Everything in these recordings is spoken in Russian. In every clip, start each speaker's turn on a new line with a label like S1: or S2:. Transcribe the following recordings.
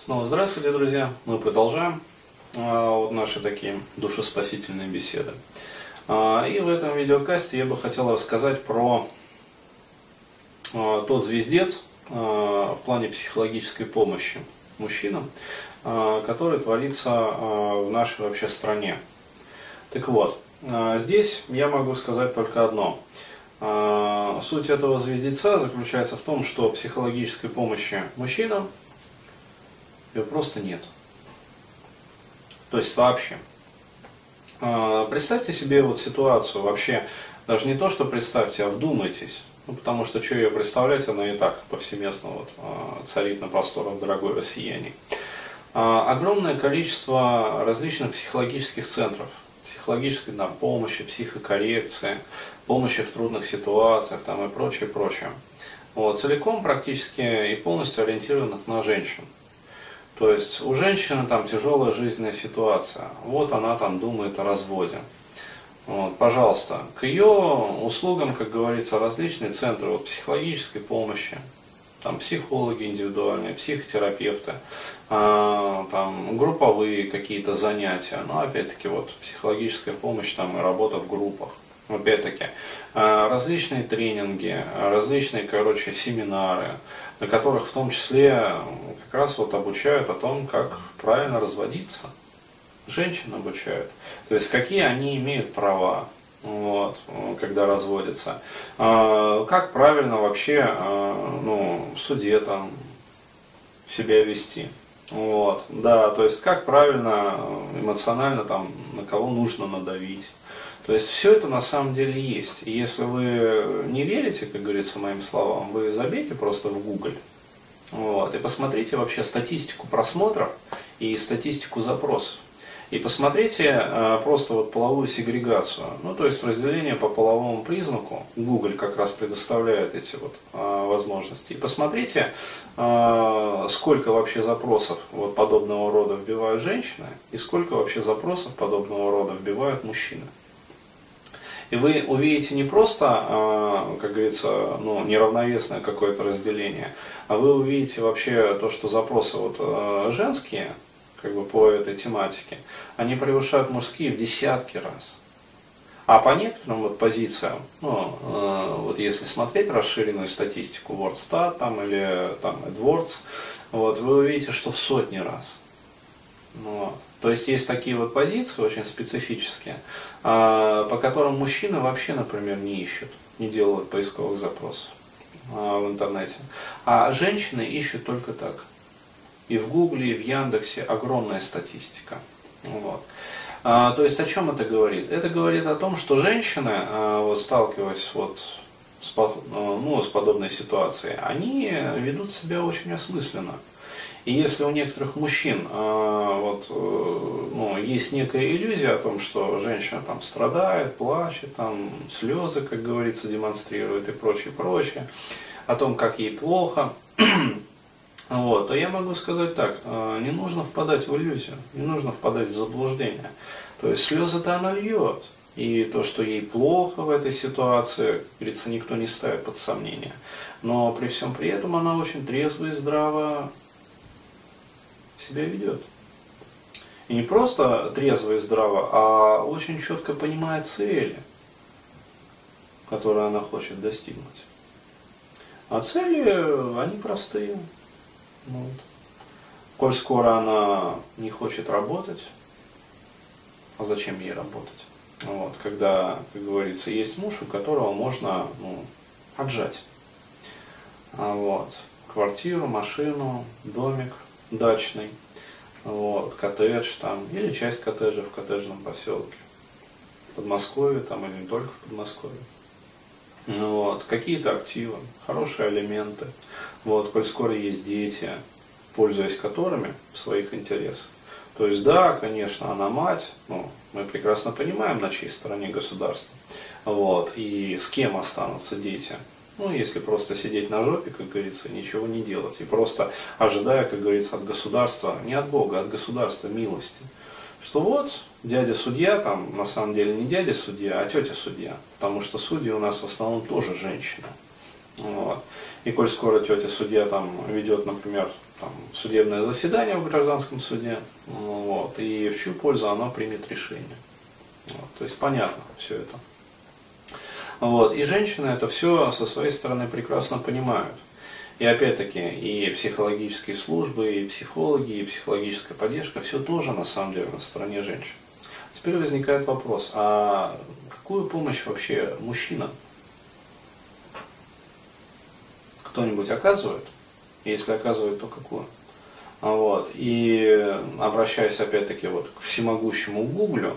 S1: Снова здравствуйте, друзья. Мы продолжаем а, вот наши такие душеспасительные беседы. А, и в этом видеокасте я бы хотел рассказать про а, тот звездец а, в плане психологической помощи мужчинам, а, который творится а, в нашей вообще стране. Так вот, здесь я могу сказать только одно. Суть этого звездеца заключается в том, что психологической помощи мужчинам ее просто нет. То есть вообще. А, Представьте себе вот ситуацию вообще, даже не то, что представьте, а вдумайтесь. Ну, потому что что ее представлять, она и так повсеместно вот, а, царит на просторах дорогой россияне. А, Огромное количество различных психологических центров, психологической да, помощи, психокоррекции, помощи в трудных ситуациях там, и прочее, прочее. Вот, целиком практически и полностью ориентированных на женщин. То есть у женщины там тяжелая жизненная ситуация. Вот она там думает о разводе. Вот, пожалуйста, к ее услугам, как говорится, различные центры вот, психологической помощи, там психологи индивидуальные, психотерапевты, а, там групповые какие-то занятия, но опять-таки вот психологическая помощь там и работа в группах. Опять-таки, а, различные тренинги, различные, короче, семинары, на которых в том числе как раз вот обучают о том, как правильно разводиться. Женщин обучают. То есть какие они имеют права, вот, когда разводятся. А, как правильно вообще а, ну, в суде там себя вести. Вот, да, то есть как правильно эмоционально там на кого нужно надавить. То есть все это на самом деле есть. И если вы не верите, как говорится, моим словам, вы забейте просто в Google вот, и посмотрите вообще статистику просмотров и статистику запросов. И посмотрите э, просто вот половую сегрегацию, ну то есть разделение по половому признаку. Google как раз предоставляет эти вот э, возможности. И посмотрите, э, сколько вообще запросов вот подобного рода вбивают женщины и сколько вообще запросов подобного рода вбивают мужчины. И вы увидите не просто, как говорится, ну, неравновесное какое-то разделение, а вы увидите вообще то, что запросы вот женские, как бы по этой тематике, они превышают мужские в десятки раз. А по некоторым вот позициям, ну, э, вот если смотреть расширенную статистику WordStat там, или там, AdWords, вот, вы увидите, что в сотни раз. Ну, вот. То есть есть такие вот позиции очень специфические, а, по которым мужчины вообще, например, не ищут, не делают поисковых запросов а, в интернете. А женщины ищут только так. И в Гугле, и в Яндексе огромная статистика. Вот. А, то есть о чем это говорит? Это говорит о том, что женщины, вот, сталкиваясь вот с, ну, с подобной ситуацией, они ведут себя очень осмысленно. И если у некоторых мужчин а, вот, э, ну, есть некая иллюзия о том, что женщина там страдает, плачет, там слезы, как говорится, демонстрирует и прочее, прочее, о том, как ей плохо, вот, то я могу сказать так, э, не нужно впадать в иллюзию, не нужно впадать в заблуждение. То есть слезы-то она льет. И то, что ей плохо в этой ситуации, говорится, никто не ставит под сомнение. Но при всем при этом она очень трезво и здраво себя ведет. И не просто трезво и здраво, а очень четко понимает цели, которые она хочет достигнуть. А цели, они простые. Вот. Коль скоро она не хочет работать, а зачем ей работать? Вот, когда, как говорится, есть муж, у которого можно ну, отжать. А вот, квартиру, машину, домик дачный, вот, коттедж там, или часть коттеджа в коттеджном поселке. В Подмосковье там или не только в Подмосковье. Вот, какие-то активы, хорошие элементы. Вот, коль скоро есть дети, пользуясь которыми в своих интересах. То есть, да, конечно, она мать, ну, мы прекрасно понимаем, на чьей стороне государство. Вот, и с кем останутся дети. Ну, если просто сидеть на жопе, как говорится, ничего не делать. И просто ожидая, как говорится, от государства, не от Бога, а от государства милости. Что вот, дядя судья, там, на самом деле не дядя судья, а тетя судья. Потому что судьи у нас в основном тоже женщины. Вот. И коль скоро тетя судья там ведет, например, там, судебное заседание в гражданском суде, вот, и в чью пользу она примет решение. Вот, то есть понятно все это. Вот, и женщины это все со своей стороны прекрасно понимают. И опять-таки и психологические службы, и психологи, и психологическая поддержка, все тоже на самом деле на стороне женщин. Теперь возникает вопрос, а какую помощь вообще мужчина кто-нибудь оказывает? Если оказывает, то какую? Вот. И обращаясь опять-таки вот к всемогущему Гуглю,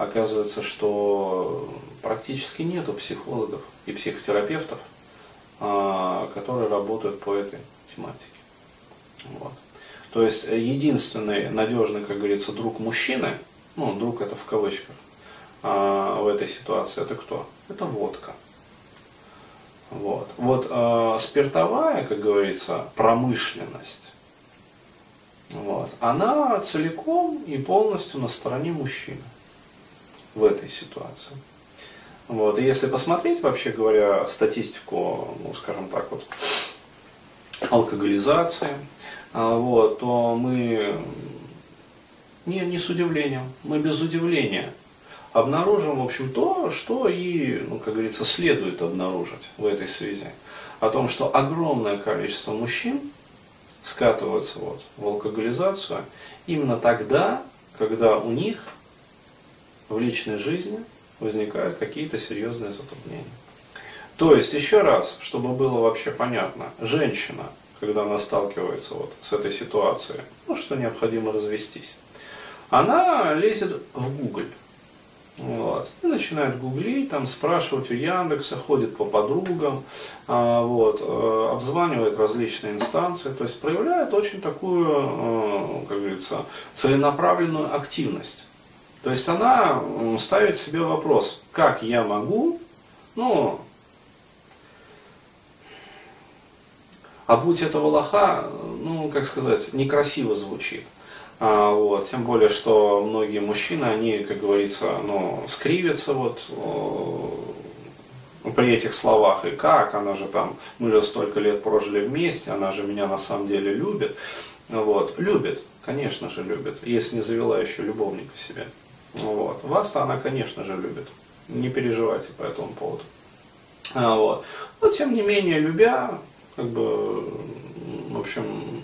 S1: оказывается, что практически нету психологов и психотерапевтов, а, которые работают по этой тематике. Вот. То есть единственный надежный, как говорится, друг мужчины, ну, друг это в кавычках, а, в этой ситуации, это кто? Это водка. Вот, вот э, спиртовая, как говорится, промышленность, вот, она целиком и полностью на стороне мужчины в этой ситуации. Вот. И если посмотреть, вообще говоря, статистику, ну, скажем так, вот, алкоголизации, а, вот, то мы не, не с удивлением, мы без удивления обнаружим, в общем, то, что и, ну, как говорится, следует обнаружить в этой связи. О том, что огромное количество мужчин скатываются вот в алкоголизацию именно тогда, когда у них в личной жизни возникают какие-то серьезные затруднения. То есть, еще раз, чтобы было вообще понятно, женщина, когда она сталкивается вот с этой ситуацией, ну, что необходимо развестись, она лезет в Google. Вот, и начинает гуглить, там, спрашивать у Яндекса, ходит по подругам, а, вот, э, обзванивает различные инстанции, то есть проявляет очень такую, э, как говорится, целенаправленную активность. То есть она ставит себе вопрос, как я могу, ну, а будь этого лоха, ну, как сказать, некрасиво звучит. А, вот, тем более, что многие мужчины, они, как говорится, ну, скривятся вот при этих словах, и как, она же там, мы же столько лет прожили вместе, она же меня на самом деле любит. Вот, любит, конечно же любит, если не завела еще любовника себе. Вот. Вас-то она, конечно же, любит. Не переживайте по этому поводу. А, вот. Но, тем не менее, любя, как бы, в общем,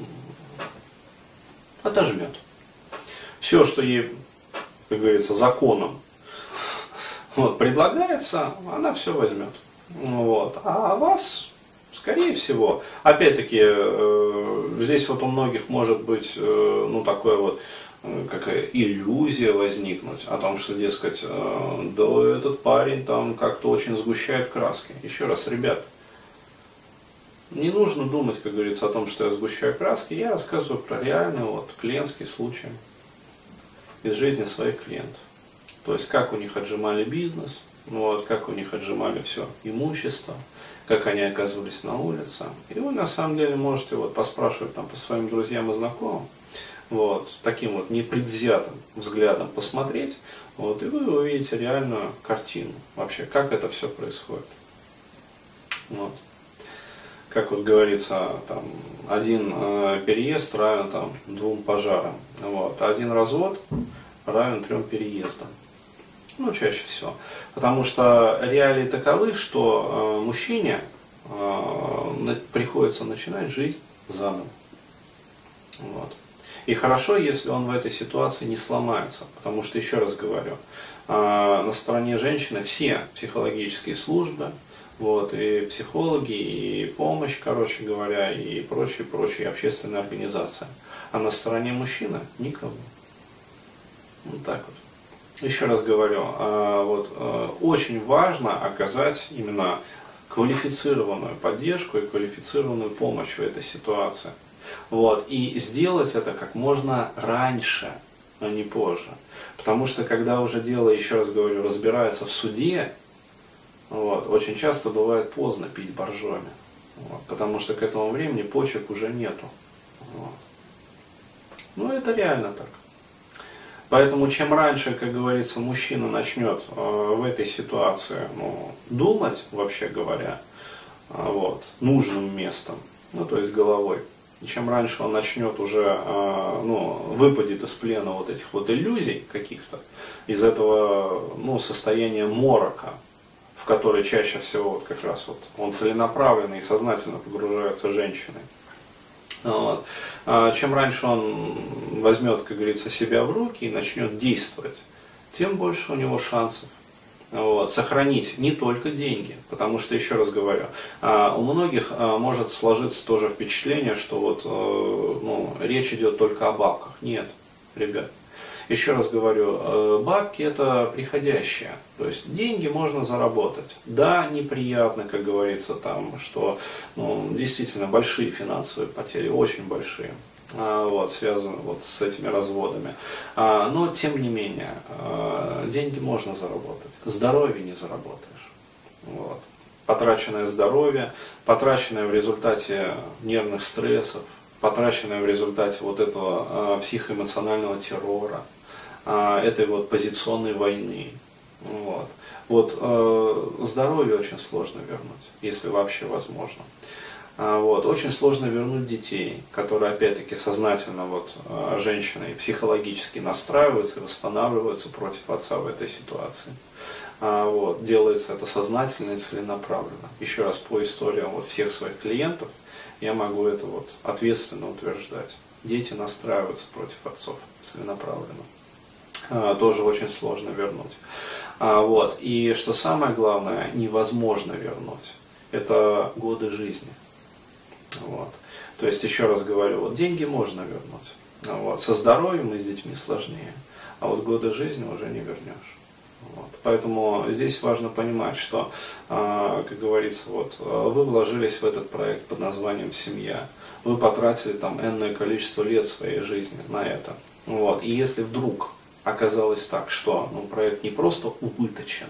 S1: отожмет. Все, что ей, как говорится, законом вот, предлагается, она все возьмет. Вот. А вас, скорее всего, опять-таки, э, здесь вот у многих может быть, э, ну, такое вот, какая иллюзия возникнуть о том, что, дескать, э, да этот парень там как-то очень сгущает краски. Еще раз, ребят, не нужно думать, как говорится, о том, что я сгущаю краски. Я рассказываю про реальный вот, клиентский случай из жизни своих клиентов. То есть, как у них отжимали бизнес, вот, как у них отжимали все имущество, как они оказывались на улице. И вы на самом деле можете вот поспрашивать там по своим друзьям и знакомым, вот, таким вот непредвзятым взглядом посмотреть, вот, и вы увидите реальную картину вообще, как это все происходит. Вот. Как вот говорится, там, один э, переезд равен там, двум пожарам, вот, один развод равен трем переездам. Ну, чаще всего. Потому что реалии таковы, что э, мужчине э, приходится начинать жизнь заново. Вот. И хорошо, если он в этой ситуации не сломается, потому что, еще раз говорю, а, на стороне женщины все психологические службы, вот, и психологи, и помощь, короче говоря, и прочие, прочие общественные организации. А на стороне мужчины никого. Вот так вот. Еще раз говорю, а, вот, а, очень важно оказать именно квалифицированную поддержку и квалифицированную помощь в этой ситуации. Вот. И сделать это как можно раньше, а не позже. Потому что когда уже дело, еще раз говорю, разбирается в суде, вот, очень часто бывает поздно пить боржоми. Вот, потому что к этому времени почек уже нету. Вот. Ну, это реально так. Поэтому чем раньше, как говорится, мужчина начнет э, в этой ситуации ну, думать, вообще говоря, э, вот, нужным местом, ну то есть головой, Чем раньше он начнет уже, э, ну, выпадет из плена вот этих вот иллюзий каких-то, из этого, ну, состояния морока, в который чаще всего вот как раз вот он целенаправленно и сознательно погружается женщиной. Вот. А чем раньше он возьмет, как говорится, себя в руки и начнет действовать, тем больше у него шансов вот, сохранить не только деньги, потому что, еще раз говорю, а, у многих а, может сложиться тоже впечатление, что вот, э, ну, речь идет только о бабках. Нет, ребят. Еще раз говорю, э, бабки это приходящее, то есть деньги можно заработать. Да, неприятно, как говорится, там, что ну, действительно большие финансовые потери, очень большие. А, вот, связаны вот с этими разводами. А, но, тем не менее, а, деньги можно заработать, здоровье не заработаешь. Вот. Потраченное здоровье, потраченное в результате нервных стрессов, потраченное в результате вот этого психоэмоционального террора, этой вот позиционной войны. Вот. Вот, здоровье очень сложно вернуть, если вообще возможно. А, вот. Очень сложно вернуть детей, которые опять-таки сознательно вот, а, женщины психологически настраиваются и восстанавливаются против отца в этой ситуации. А, вот. Делается это сознательно и целенаправленно. Еще раз по историям вот всех своих клиентов я могу это вот ответственно утверждать. Дети настраиваются против отцов целенаправленно. Тоже очень сложно вернуть. Вот. И что самое главное, невозможно вернуть. Это годы жизни. Вот. То есть, еще раз говорю, вот деньги можно вернуть. Вот. Со здоровьем и с детьми сложнее. А вот годы жизни уже не вернешь. Вот. Поэтому здесь важно понимать, что, э, как говорится, вот, вы вложились в этот проект под названием «Семья». Вы потратили там энное количество лет своей жизни на это. Вот. И если вдруг оказалось так, что ну, проект не просто убыточен,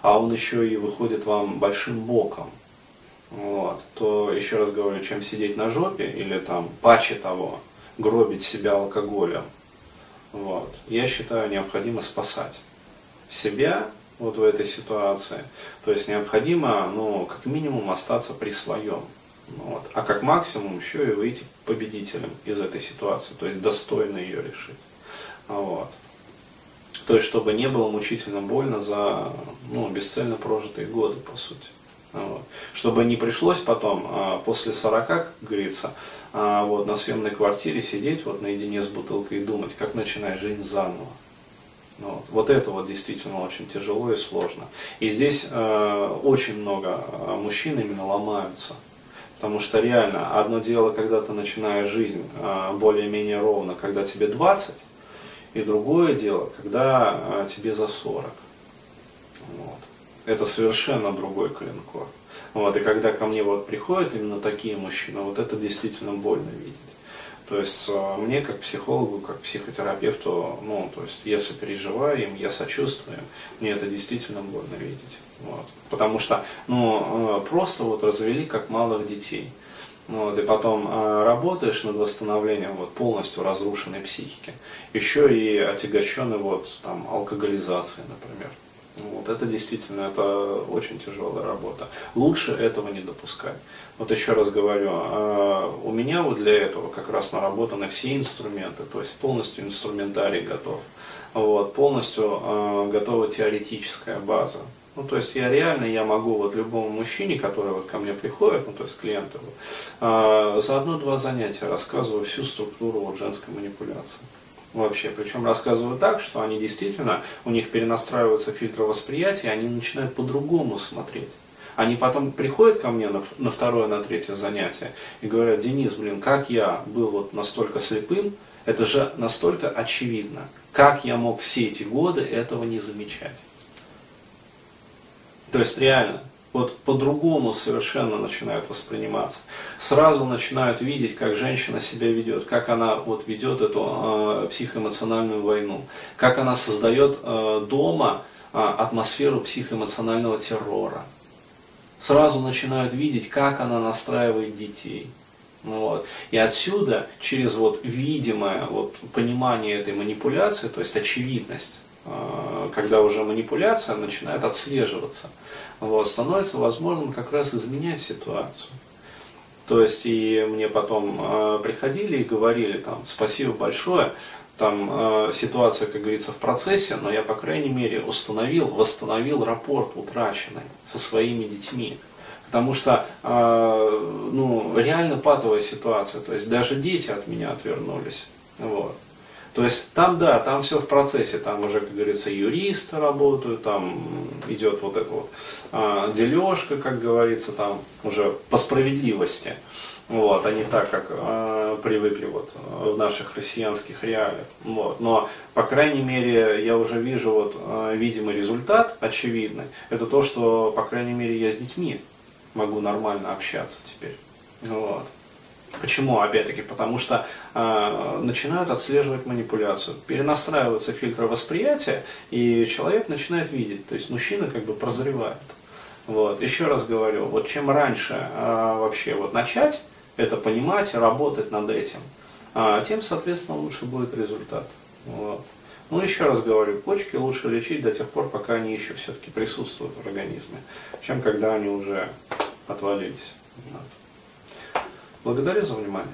S1: а он еще и выходит вам большим боком, то еще раз говорю, чем сидеть на жопе или там паче того, гробить себя алкоголем, вот, я считаю необходимо спасать себя вот в этой ситуации. То есть необходимо, ну, как минимум остаться при своем. Вот. А как максимум еще и выйти победителем из этой ситуации, то есть достойно ее решить. Вот. То есть, чтобы не было мучительно больно за ну, бесцельно прожитые годы, по сути. Вот. Чтобы не пришлось потом, а, после 40, как говорится, а, вот, на съемной квартире сидеть вот наедине с бутылкой и думать, как начинать жизнь заново. Вот. вот это вот действительно очень тяжело и сложно. И здесь э, очень много мужчин именно ломаются. Потому что реально, одно дело, когда ты начинаешь жизнь э, более-менее ровно, когда тебе 20, и другое дело, когда э, тебе за 40. Вот это совершенно другой клинкор. Вот, и когда ко мне вот приходят именно такие мужчины, вот это действительно больно видеть. То есть э, мне как психологу, как психотерапевту, ну, то есть я сопереживаю им, я сочувствую им, мне это действительно больно видеть. Вот. Потому что, ну, э, просто вот развели как малых детей. Вот, и потом э, работаешь над восстановлением вот, полностью разрушенной психики. Еще и отягощенной вот, там, алкоголизацией, например. Вот, это действительно это очень тяжелая работа. Лучше этого не допускать. Вот еще раз говорю, а, у меня вот для этого как раз наработаны все инструменты, то есть полностью инструментарий готов. Вот, полностью э, готова теоретическая база. Ну, то есть я реально, я могу вот любому мужчине, который вот ко мне приходит, ну, то есть клиенту, э, за одно-два занятия рассказываю всю структуру вот женской манипуляции вообще. Причем рассказываю так, что они действительно, у них перенастраиваются фильтры восприятия, они начинают по-другому смотреть. Они потом приходят ко мне на, на второе, на третье занятие и говорят, Денис, блин, как я был вот настолько слепым, это же настолько очевидно. Как я мог все эти годы этого не замечать? То есть реально, вот по-другому совершенно начинают восприниматься. Сразу начинают видеть, как женщина себя ведет, как она вот ведет эту э, психоэмоциональную войну, как она создает э, дома э, атмосферу психоэмоционального террора. Сразу начинают видеть, как она настраивает детей. Ну вот. И отсюда, через вот видимое вот, понимание этой манипуляции, то есть очевидность, когда уже манипуляция начинает отслеживаться – вот, становится возможным как раз изменять ситуацию. То есть и мне потом э, приходили и говорили там спасибо большое, там э, ситуация, как говорится, в процессе, но я, по крайней мере, установил, восстановил рапорт утраченный со своими детьми. Потому что, э, ну, реально патовая ситуация, то есть даже дети от меня отвернулись. Вот. То есть там, да, там все в процессе, там уже, как говорится, юристы работают, там идет вот эта вот а, дележка, как говорится, там уже по справедливости. Вот, а не так, как э, привыкли вот в наших россиянских реалиях. Вот. Но, по крайней мере, я уже вижу вот э, видимый результат, очевидный. Это то, что, по крайней мере, я с детьми могу нормально общаться теперь. Вот. Почему? Опять-таки, потому что э, начинают отслеживать манипуляцию, перенастраиваются фильтры восприятия, и человек начинает видеть. То есть мужчина как бы прозревает. Вот. Еще раз говорю, вот чем раньше э, вообще вот начать это понимать, работать над этим, э, тем, соответственно, лучше будет результат. Вот. Ну, еще раз говорю, почки лучше лечить до тех пор, пока они еще все-таки присутствуют в организме, чем когда они уже отвалились. Вот. Благодарю за внимание.